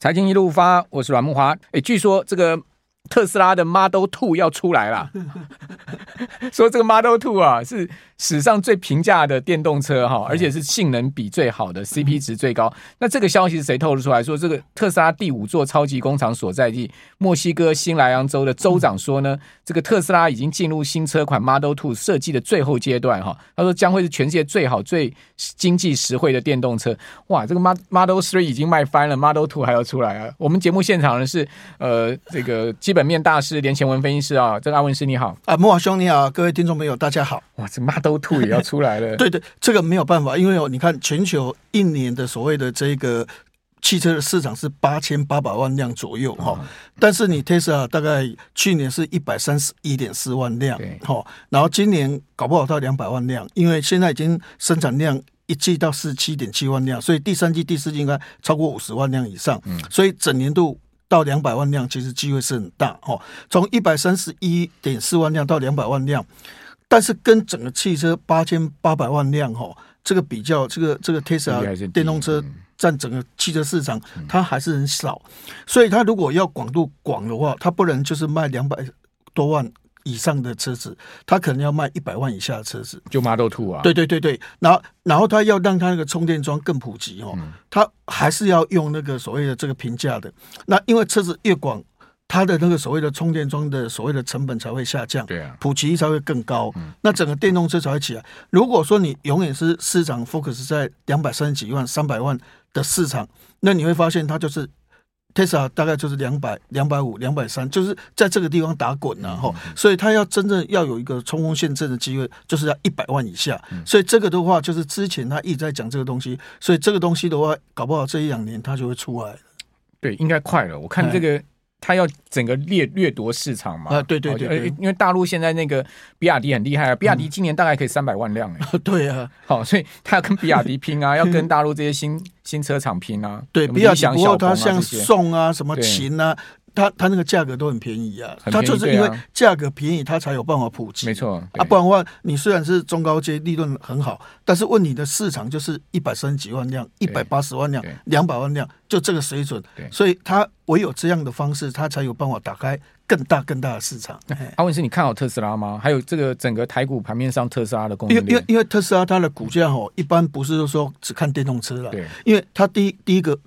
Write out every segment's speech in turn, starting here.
财经一路发，我是阮木华。哎，据说这个。特斯拉的 Model Two 要出来了，说这个 Model Two 啊是史上最平价的电动车哈，而且是性能比最好的，CP 值最高。那这个消息是谁透露出来？说这个特斯拉第五座超级工厂所在地墨西哥新莱昂州的州长说呢，这个特斯拉已经进入新车款 Model Two 设计的最后阶段哈。他说将会是全世界最好、最经济实惠的电动车。哇，这个 Model Three 已经卖翻了，Model Two 还要出来啊！我们节目现场呢是呃这个基本。面大师连前文分析师啊，这个阿文师你好啊，莫华兄你好，各位听众朋友大家好。哇，这 Model Two 也要出来了。对对，这个没有办法，因为你看全球一年的所谓的这个汽车的市场是八千八百万辆左右哈，但是你 Tesla 大概去年是一百三十一点四万辆，好，然后今年搞不好到两百万辆，因为现在已经生产量一季到四十七点七万辆，所以第三季、第四季应该超过五十万辆以上，所以整年度。到两百万辆，其实机会是很大哦。从一百三十一点四万辆到两百万辆，但是跟整个汽车八千八百万辆哈，这个比较，这个这个 Tesla 电动车占整个汽车市场，它还是很少。所以它如果要广度广的话，它不能就是卖两百多万。以上的车子，他可能要卖一百万以下的车子，就 Model Two 啊。对对对对，然后然后他要让他那个充电桩更普及哦，他还是要用那个所谓的这个平价的。那因为车子越广，它的那个所谓的充电桩的所谓的成本才会下降，对啊，普及才会更高，那整个电动车才会起来。如果说你永远是市场 focus 在两百三十几万、三百万的市场，那你会发现它就是。Tesla 大概就是两百、两百五、两百三，就是在这个地方打滚了哈。所以它要真正要有一个冲锋陷阵的机会，就是要一百万以下。所以这个的话，就是之前他一直在讲这个东西，所以这个东西的话，搞不好这一两年它就会出来。对，应该快了。我看这个。他要整个掠掠夺市场嘛？啊，对对对，对，因为大陆现在那个比亚迪很厉害啊，比亚迪今年大概可以三百万辆哎、嗯。对啊，好，所以他要跟比亚迪拼啊，要跟 大陆这些新新车厂拼啊。对，比亚迪不过他像宋啊、什么秦啊。它它那个价格都很便宜啊，它就是因为价格便宜，它才有办法普及。没错啊，不然的话，你虽然是中高阶，利润很好，但是问你的市场就是一百三十几万辆、一百八十万辆、两百万辆，就这个水准。所以它唯有这样的方式，它才有办法打开更大更大的市场。阿文是，你看好特斯拉吗？还有这个整个台股盘面上特斯拉的功能？因为因为因为特斯拉它的股价哦，一般不是说只看电动车了，对，因为它第一第一个。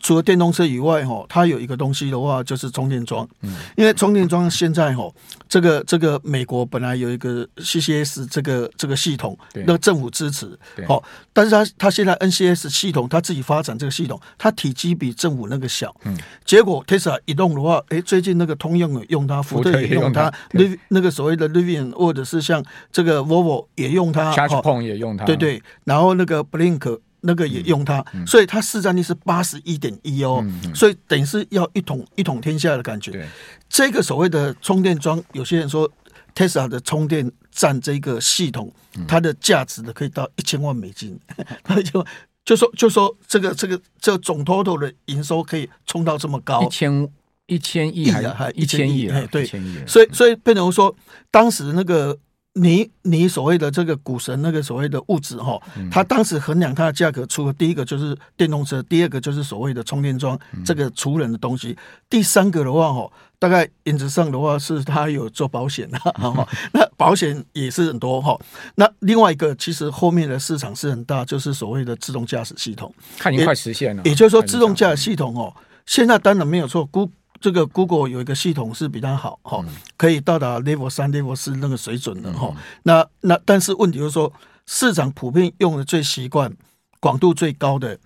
除了电动车以外，哈，它有一个东西的话，就是充电桩。嗯，因为充电桩现在，哈，这个这个美国本来有一个 CCS 这个这个系统，那政府支持，好，但是它它现在 NCS 系统，它自己发展这个系统，它体积比政府那个小。嗯，结果 Tesla 移动的话，哎，最近那个通用用它，福特也用它，那那个所谓的 Rivian 或者是像这个 Volvo 也用它，ChargePoint 也用它，对对，然后那个 Blink。那个也用它，嗯。嗯、所以它市占率是八十一点一哦，所以等于是要一统一统天下的感觉。对。这个所谓的充电桩，有些人说 Tesla 的充电站这个系统，嗯、它的价值的可以到一千万美金，他就就说就说这个这个这个总 total 的营收可以冲到这么高，一千一千亿还还一千亿哎，对，所以所以变成说当时那个。你你所谓的这个股神那个所谓的物质哈，他当时衡量它的价格，除了第一个就是电动车，第二个就是所谓的充电桩这个储能的东西，第三个的话哈，大概原则上的话是他有做保险的哈，那保险也是很多哈。那另外一个其实后面的市场是很大，就是所谓的自动驾驶系统，看你快实现了。也就是说，自动驾驶系统哦，现在当然没有错，估。这个 Google 有一个系统是比较好哈，可以到达 Level 三、Level 四那个水准的哈。那那但是问题就是说，市场普遍用的最习惯、广度最高的，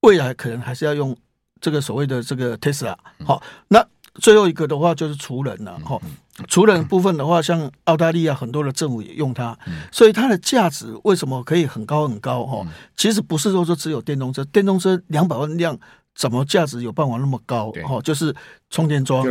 未来可能还是要用这个所谓的这个 Tesla。好，那最后一个的话就是除人了哈。除人部分的话，像澳大利亚很多的政府也用它，所以它的价值为什么可以很高很高哈？其实不是说说只有电动车，电动车两百万辆。怎么价值有办法那么高？哦，就是充电桩、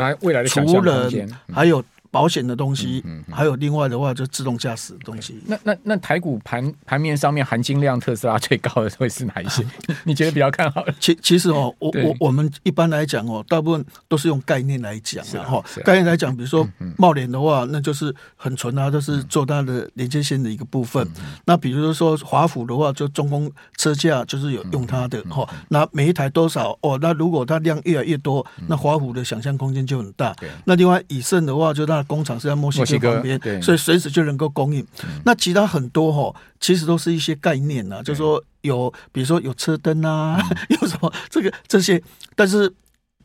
除了，还有保险的东西，还有另外的话就自动驾驶的东西。那那那台股盘盘面上面含金量特斯拉最高的会是哪一些？你觉得比较看好？其其实哦，我我我们一般来讲哦，大部分都是用概念来讲的哈。概念来讲，比如说茂联的话，那就是很纯啊，就是做它的连接线的一个部分。那比如说华府的话，就中工车架就是有用它的哈。那每一台多少哦？那如果它量越来越多，那华府的想象空间就很大。那另外以盛的话，就它的工厂是在墨西哥旁边，所以随时就能够供应。那其他很多哈，其实都是一些概念呐，就是说有，比如说有车灯啊，有什么这个这些，但是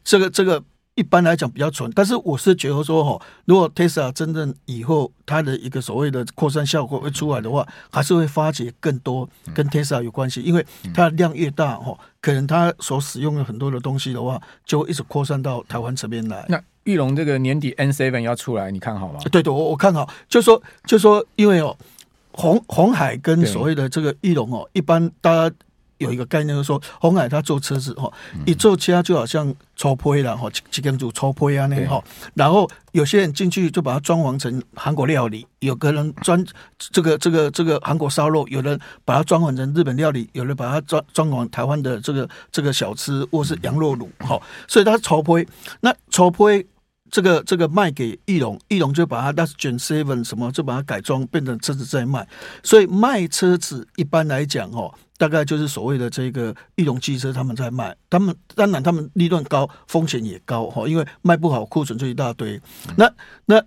这个这个。一般来讲比较纯，但是我是觉得说哈，如果 Tesla 真正以后它的一个所谓的扩散效果会出来的话，还是会发掘更多跟 Tesla 有关系，因为它的量越大哈，可能它所使用的很多的东西的话，就会一直扩散到台湾这边来。那裕隆这个年底 N Seven 要出来，你看好吗？对对，我我看好，就说就说，因为哦，红红海跟所谓的这个裕隆哦，一般大家。有一个概念，就是说红海他做车子哈，一做车就好像抽胚了哈，几根组抽胚啊那哈，然后有些人进去就把它装潢成韩国料理，有个人装这个这个这个韩国烧肉，有人把它装潢成日本料理，有人把它装装潢台湾的这个这个小吃或是羊肉卤哈，所以它抽胚，那抽胚这个这个卖给翼龙，翼龙就把它那是卷 seven 什么就把它改装变成车子在卖，所以卖车子一般来讲哦。大概就是所谓的这个翼龙汽车，他们在卖，他们当然他们利润高，风险也高哈，因为卖不好库存就一大堆。那那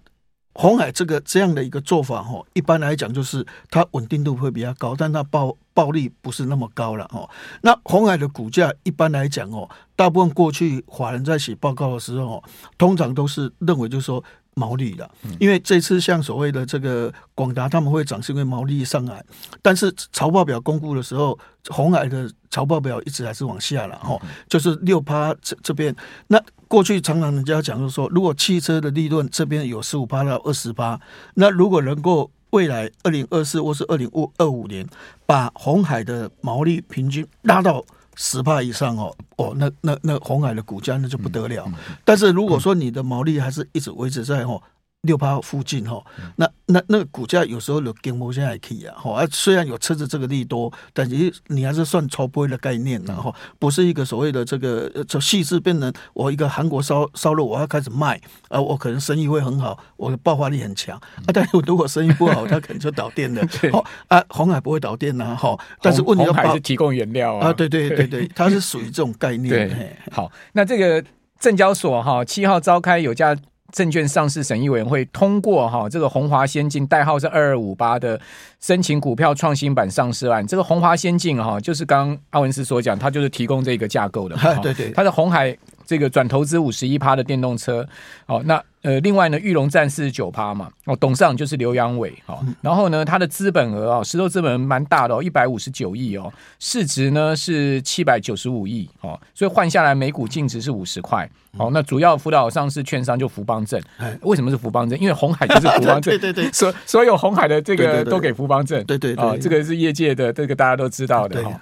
红海这个这样的一个做法哈，一般来讲就是它稳定度会比较高，但它暴暴利不是那么高了哈。那红海的股价一般来讲哦，大部分过去华人在写报告的时候，通常都是认为就是说。毛利的，因为这次像所谓的这个广达他们会涨，是因为毛利上来，但是财报表公布的时候，红海的财报表一直还是往下了哈，就是六趴这这边。那过去常常人家讲就是说，如果汽车的利润这边有十五趴到二十趴，那如果能够未来二零二四或是二零二五年把红海的毛利平均拉到。十帕以上哦，哦，那那那红海的股价那就不得了。但是如果说你的毛利还是一直维持在哦。六八附近哈，那那那个股价有时候有跟不下去啊，哈，虽然有车子这个利多，但是你还是算超波的概念，然后不是一个所谓的这个从细致变成我一个韩国烧烧肉，我要开始卖啊，我可能生意会很好，我的爆发力很强啊，但是如果生意不好，它可能就 倒店了。好啊，红海不会倒店呐，哈，但是问题还是提供原料啊，对对对对，它是属于这种概念。对，好，那这个证交所哈七号召开有价。证券上市审议委员会通过哈，这个红华先进代号是二二五八的申请股票创新版上市案。这个红华先进哈，就是刚刚阿文斯所讲，它就是提供这个架构的。对对，它的红海。这个转投资五十一趴的电动车，哦，那呃，另外呢，玉龙占四十九趴嘛，哦，董事长就是刘阳伟，哦，然后呢，他的资本额啊，石头资本额蛮大的哦，一百五十九亿哦，市值呢是七百九十五亿哦，所以换下来每股净值是五十块，哦，那主要辅导上市券商就福邦证，为什么是福邦证？因为红海就是福邦证，对对对，所所有红海的这个都给福邦证，对对对，啊，这个是业界的这个大家都知道的哈。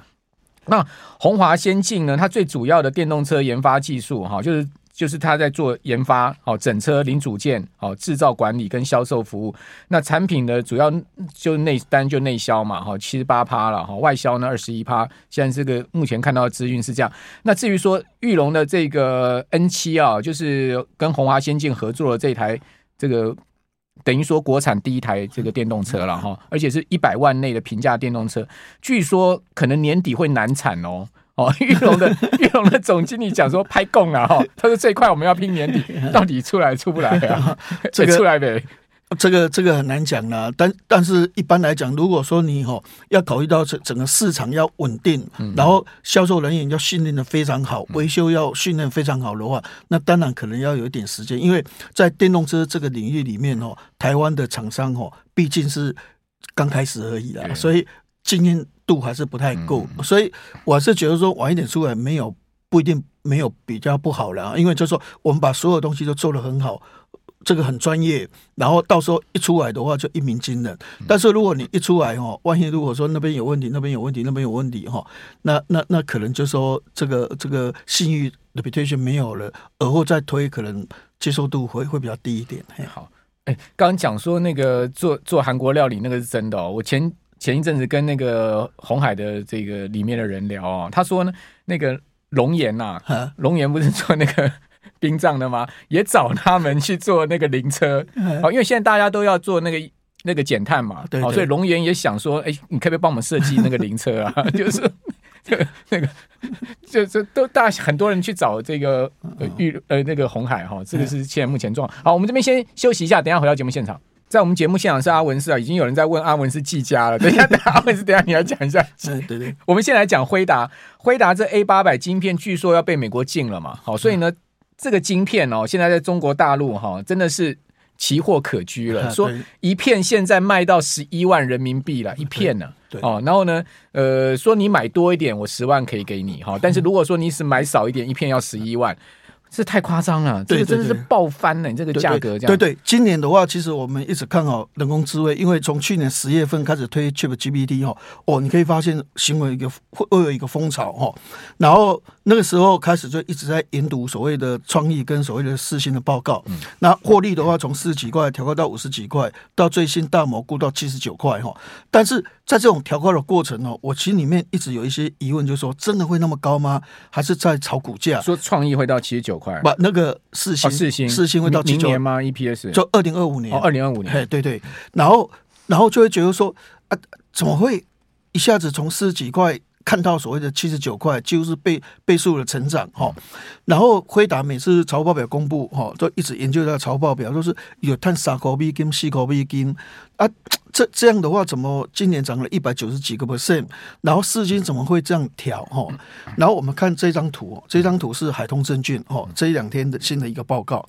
那鸿华先进呢？它最主要的电动车研发技术，哈，就是就是它在做研发，好整车零组件，好制造管理跟销售服务。那产品呢，主要就内单就内销嘛，哈，七十八趴了，哈，外销呢二十一趴。现在这个目前看到的资讯是这样。那至于说玉龙的这个 N 七啊，就是跟鸿华先进合作的这台这个。等于说国产第一台这个电动车了哈，而且是一百万内的平价电动车，据说可能年底会难产哦哦。玉龙的玉龙的总经理讲说拍供了哈，他说这一块我们要拼年底，到底出来出不来啊？这个出来没？这个这个很难讲啦，但但是一般来讲，如果说你哈要考虑到整整个市场要稳定，然后销售人员要训练的非常好，维修要训练非常好的话，那当然可能要有一点时间，因为在电动车这个领域里面哦，台湾的厂商哦毕竟是刚开始而已啦，所以经验度还是不太够，所以我是觉得说晚一点出来没有不一定没有比较不好了，因为就是说我们把所有东西都做得很好。这个很专业，然后到时候一出来的话就一鸣惊人。但是如果你一出来哦，万一如果说那边有问题，那边有问题，那边有问题哈，那那那可能就说这个这个信誉 reputation 没有了，而后再推可能接受度会会比较低一点。好，哎，刚刚讲说那个做做韩国料理那个是真的哦。我前前一阵子跟那个红海的这个里面的人聊啊、哦，他说呢，那个龙岩呐、啊，龙岩不是做那个 殡葬的吗？也找他们去做那个 灵车，哦，因为现在大家都要做那个那个减碳嘛，对，对，所以龙岩也想说，哎，你可不可以帮我们设计那个灵车啊？就是。那个，就这都大很多人去找这个呃玉呃那个红海哈，这个是现在目前状况。好，我们这边先休息一下，等一下回到节目现场。在我们节目现场是阿文斯啊，已经有人在问阿文斯技嘉了。等一下，等阿文斯，等一下你要讲一下。对对对，我们先来讲辉达，辉达这 A 八百晶片据说要被美国禁了嘛？好，所以呢，这个晶片哦，现在在中国大陆哈，真的是。奇货可居了，说一片现在卖到十一万人民币了，一片呢，哦，然后呢，呃，说你买多一点，我十万可以给你哈，但是如果说你是买少一点，一片要十一万。这太夸张了，这个真的是爆翻了，你这个价格这样。对对，今年的话，其实我们一直看好人工智慧，因为从去年十月份开始推 ChatGPT 哈，哦，你可以发现行为一个会会有一个风潮哈，然后那个时候开始就一直在研读所谓的创意跟所谓的四星的报告，嗯那获利的话从四十几块调高到五十几块，到最新大蘑菇到七十九块哈，但是在这种调高的过程哦，我心里面一直有一些疑问，就是说真的会那么高吗？还是在炒股价？说创意会到七十九块。不那个四星，四星，四星会到明年吗？EPS 就二零二五年哦，二零二五年。哎，对对，然后然后就会觉得说啊，怎么会一下子从四十几块看到所谓的七十九块，几乎是倍倍数的成长哈。然后辉达每次财务报表公布哈，都一直研究它财务报表，都是有碳三块美金、四块美金啊。这这样的话，怎么今年涨了一百九十几个 percent？然后四金怎么会这样调？哈，然后我们看这张图，这张图是海通证券哦这一两天的新的一个报告。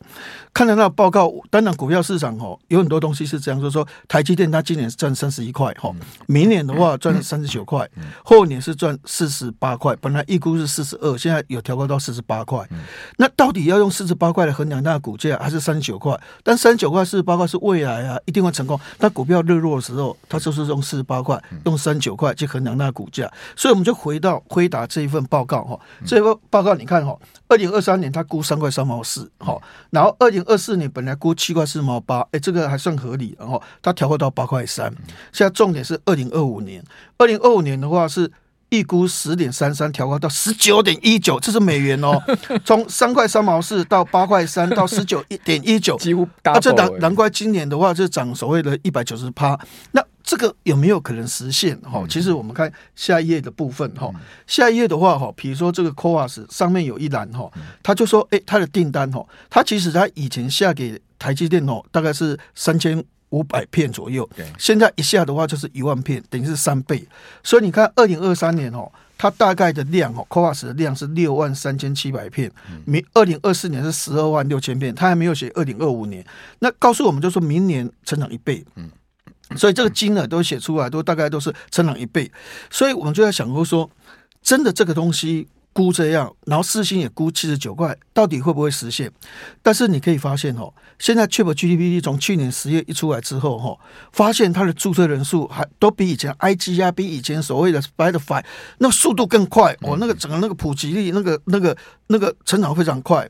看到那个报告，当然股票市场哦有很多东西是这样，就是说台积电它今年是赚三十一块哈，明年的话赚三十九块，后年是赚四十八块。本来预估是四十二，现在有调高到四十八块。那到底要用四十八块来衡量它的股价，还是三十九块？但三十九块、四十八块是未来啊，一定会成功。但股票日落的。时候，它就是用四十八块，用三十九块去衡量那股价，所以我们就回到辉达这一份报告哈，这份报告你看哈，二零二三年它估三块三毛四，哈，然后二零二四年本来估七块四毛八，哎，这个还算合理，然后它调回到八块三，现在重点是二零二五年，二零二五年的话是。预估十点三三调高到十九点一九，这是美元哦。从三块三毛四到八块三到十九一点一九，几乎啊，这难难怪今年的话就涨所谓的一百九十趴。那这个有没有可能实现？哈，其实我们看下一页的部分哈，下一页的话哈，比如说这个 CoWoS 上面有一栏哈，他就说，哎，他的订单哈，他其实他以前下给台积电哦，大概是三千。五百片左右，现在一下的话就是一万片，等于是三倍。所以你看，二零二三年哦，它大概的量哦 c o v a s 的量是六万三千七百片，明二零二四年是十二万六千片，它还没有写二零二五年。那告诉我们，就说明年成长一倍。嗯，所以这个金额都写出来，都大概都是成长一倍。所以我们就在想过说，真的这个东西。估这样，然后四星也估七十九块，到底会不会实现？但是你可以发现哦，现在 Chip GPT 从去年十月一出来之后哈，发现它的注册人数还都比以前 IG 啊，比以前所谓的 Spotify 那速度更快哦，那个整个那个普及率，那个那个那个成长非常快。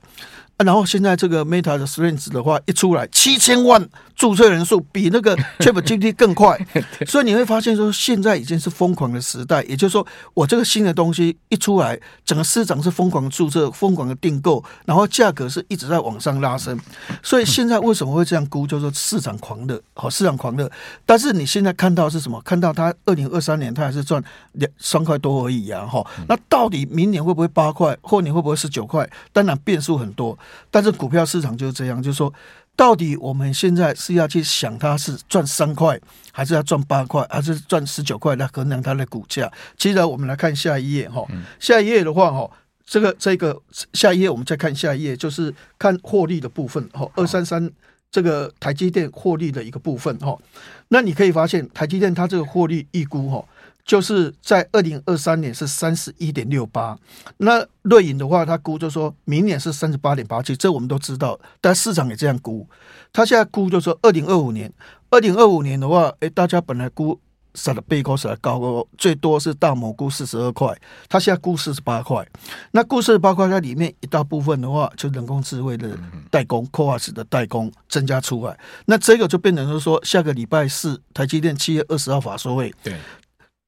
然后现在这个 Meta 的 Threads 的话一出来，七千万注册人数比那个 ChatGPT 更快，所以你会发现说现在已经是疯狂的时代。也就是说，我这个新的东西一出来，整个市场是疯狂的注册、疯狂的订购，然后价格是一直在往上拉升。所以现在为什么会这样估？就是说市场狂热，好，市场狂热。但是你现在看到是什么？看到它二零二三年它还是赚两三块多而已啊！哈，那到底明年会不会八块？后年会不会十九块？当然变数很多。但是股票市场就是这样，就是说，到底我们现在是要去想它是赚三块，还是要赚八块，还是赚十九块来衡量它的股价？接着我们来看下一页哈，下一页的话哈，这个这个下一页我们再看下一页，就是看获利的部分哈，二三三这个台积电获利的一个部分哈，那你可以发现台积电它这个获利预估哈。就是在二零二三年是三十一点六八，那瑞银的话，他估就说明年是三十八点八七，这我们都知道，但市场也这样估。他现在估就说二零二五年，二零二五年的话，诶，大家本来估杀的背高杀的高高，最多是大摩估四十二块，它现在估四十八块。那估四十八块，它里面一大部分的话，就人工智慧的代工，CoWoS 的代工增加出来。那这个就变成是说，下个礼拜四，台积电七月二十号法说会。对。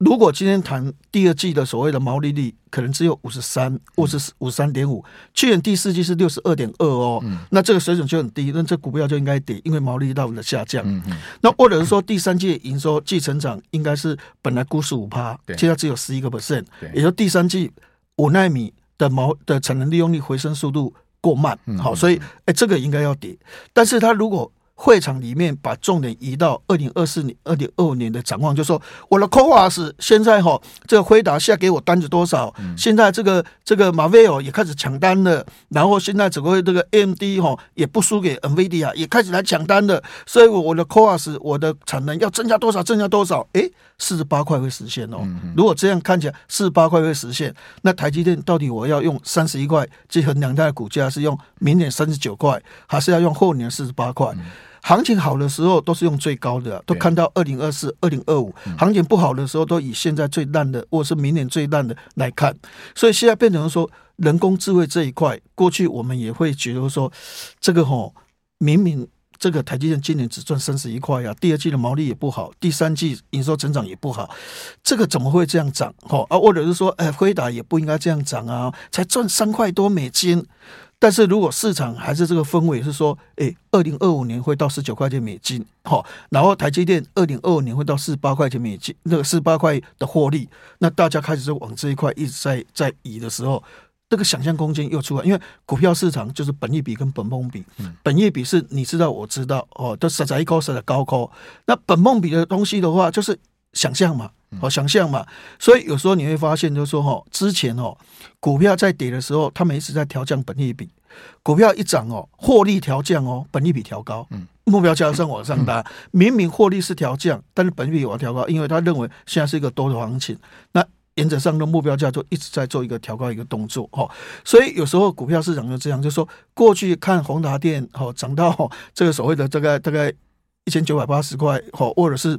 如果今天谈第二季的所谓的毛利率，可能只有五十三，或是五十三点五。去年第四季是六十二点二哦，嗯、那这个水准就很低，那这股票就应该跌，因为毛利率大幅的下降。嗯嗯、那或者是说第三季营收季成长应该是本来估十五趴，现在只有十一个 percent，也就第三季五纳米的毛的产能利用率回升速度过慢。好，所以哎，这个应该要跌。但是它如果会场里面把重点移到二零二四年、二零二五年的展望，就说我的 CoWoS 现在哈，这个辉达下给我单子多少？现在这个这个 Marvell 也开始抢单了，然后现在整个这个 AMD 哈也不输给 NVIDIA，也开始来抢单了，所以我的 CoWoS 我的产能要增加多少？增加多少？诶，四十八块会实现哦。如果这样看起来四十八块会实现，那台积电到底我要用三十一块去衡量它的股价，是用明年三十九块，还是要用后年四十八块？行情好的时候都是用最高的，都看到二零二四、二零二五。行情不好的时候，都以现在最烂的，或者是明年最烂的来看。所以现在变成说，人工智慧这一块，过去我们也会觉得说，这个吼，明明这个台积电今年只赚三十一块呀，第二季的毛利也不好，第三季营收增长也不好，这个怎么会这样涨？吼啊，或者是说，哎，辉达也不应该这样涨啊，才赚三块多美金。但是如果市场还是这个氛围是说，诶，二零二五年会到十九块钱美金，好，然后台积电二零二五年会到四十八块钱美金，那个四十八块的获利，那大家开始就往这一块一直在在移的时候，这个想象空间又出来，因为股票市场就是本益比跟本梦比，本益比是你知道我知道哦，都实在一高实在高高，那本梦比的东西的话就是想象嘛。好，想象嘛，所以有时候你会发现，就是说哈，之前哦，股票在跌的时候，他们一直在调降本益比；股票一涨哦，获利调降哦，本益比调高，嗯目标价上往上拉。明明获利是调降，但是本益比往调高，因为他认为现在是一个多头行情，那原则上的目标价就一直在做一个调高一个动作哈。所以有时候股票市场就这样，就是说过去看宏达电哦，涨到这个所谓的这个大概一千九百八十块哦，或者是。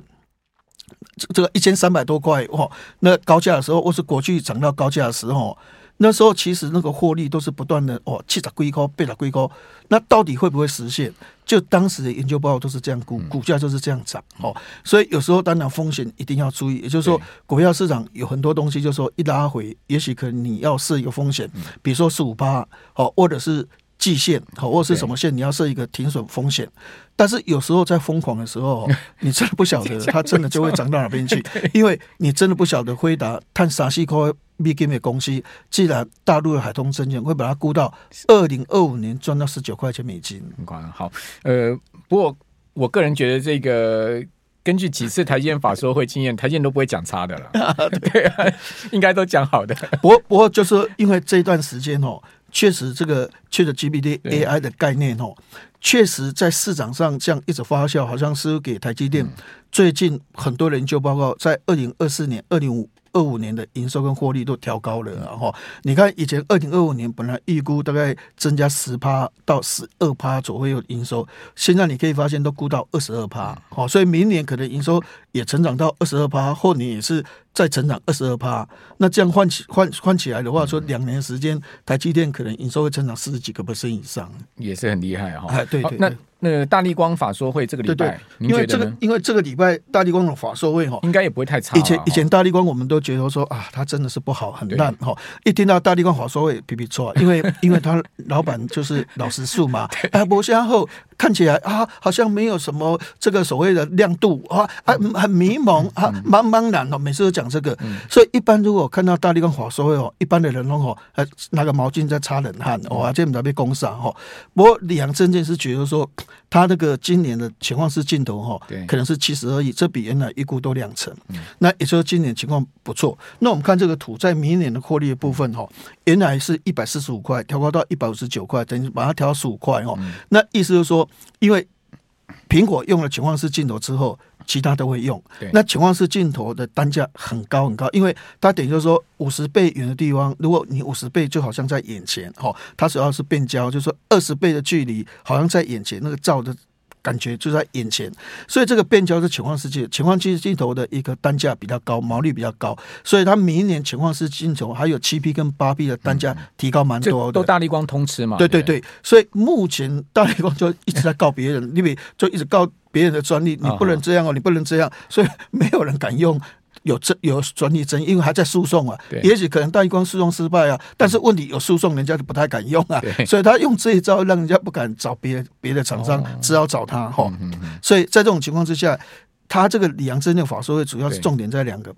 这个一千三百多块哦，那高价的时候，或是过去涨到高价的时候，那时候其实那个获利都是不断的哦，七十几高，八十几高，那到底会不会实现？就当时的研究报告都是这样估，股价就是这样涨哦。所以有时候当然风险一定要注意，也就是说，股票市场有很多东西，就是说一拉回，也许可能你要设一个风险，比如说十五八，哦，或者是。季线好，或者是什么线，你要设一个停损风险。但是有时候在疯狂的时候，你真的不晓得它真的就会涨到哪边去，因为你真的不晓得辉达碳啥西科米金的公司，既然大陆的海通证券会把它估到二零二五年赚到十九块钱美金。好，呃，不过我个人觉得这个根据几次台积电法说会经验，台积电都不会讲差的了，对啊，应该都讲好的。不过不过就是因为这段时间哦。确实，这个 ChatGPT AI 的概念哦，确实在市场上这样一直发酵，好像是给台积电最近很多研究报告在二零二四年、二零五。二五年的营收跟获利都调高了，然后你看以前二零二五年本来预估大概增加十趴到十二趴左右营收，现在你可以发现都估到二十二趴，好，所以明年可能营收也成长到二十二趴，后年也是再成长二十二趴。那这样换起换换起来的话，说两年时间台积电可能营收会成长四十几个 percent 以上，也是很厉害哈。哎，对对，那。那个大立光法说会这个礼拜，因为这个因为这个礼拜大立光的法说会哈，应该也不会太差。以前以前大立光我们都觉得说啊，它真的是不好很烂哈。一听到大立光法说会，皮皮错，因为因为他老板就是老实树嘛，哎，博先后看起来啊，好像没有什么这个所谓的亮度啊，啊，很迷蒙啊，茫茫然哦，每次都讲这个，所以一般如果看到大立光法说会哦，一般的人哦，呃，拿个毛巾在擦冷汗，哇，这么早被攻杀哈。不过李阳真正是觉得说。他那个今年的情况是镜头哈，可能是七十二亿，这比原来预估多两成。那也就是说今年情况不错。那我们看这个图，在明年的获利的部分哈，原来是一百四十五块，调高到一百五十九块，等于把它调到十五块哦。那意思就是说，因为苹果用了潜望式镜头之后。其他都会用，那潜望式镜头的单价很高很高，因为它等于就是说五十倍远的地方，如果你五十倍就好像在眼前，哦，它主要是变焦，就是说二十倍的距离好像在眼前，那个照的感觉就在眼前，所以这个变焦是潜望式镜，潜望式镜头的一个单价比较高，毛利比较高，所以它明年潜望式镜头还有七 P 跟八 P 的单价提高蛮多的，都大力光通吃嘛？对对对，所以目前大力光就一直在告别人，因为就一直告别人的专利，你不能这样哦，你不能这样，所以没有人敢用。有争有专利争议，因为还在诉讼啊。也许可能大立光诉讼失败啊，但是问题有诉讼，人家就不太敢用啊。所以他用这一招，让人家不敢找别别的厂商，只好找他哈。所以在这种情况之下，他这个里昂真正法说会主要是重点在两个：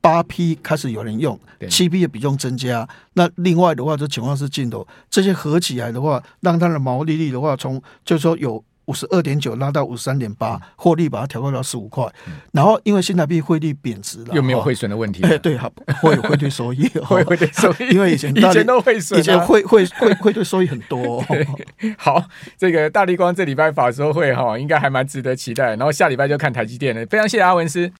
八 P 开始有人用，七 P 的比重增加。那另外的话，就情况是镜头这些合起来的话，让它的毛利率的话，从就是说有。五十二点九拉到五十三点八，获利把它调高到十五块，然后因为新台币汇率贬值了，又没有汇损的问题。哎，对，好，会有汇兑收益，会汇兑收益，因为以前以前都汇损，以前汇汇汇 汇兑收益很多。好，这个大力光这礼拜法说会哈，应该还蛮值得期待。然后下礼拜就看台积电了。非常谢谢阿文师。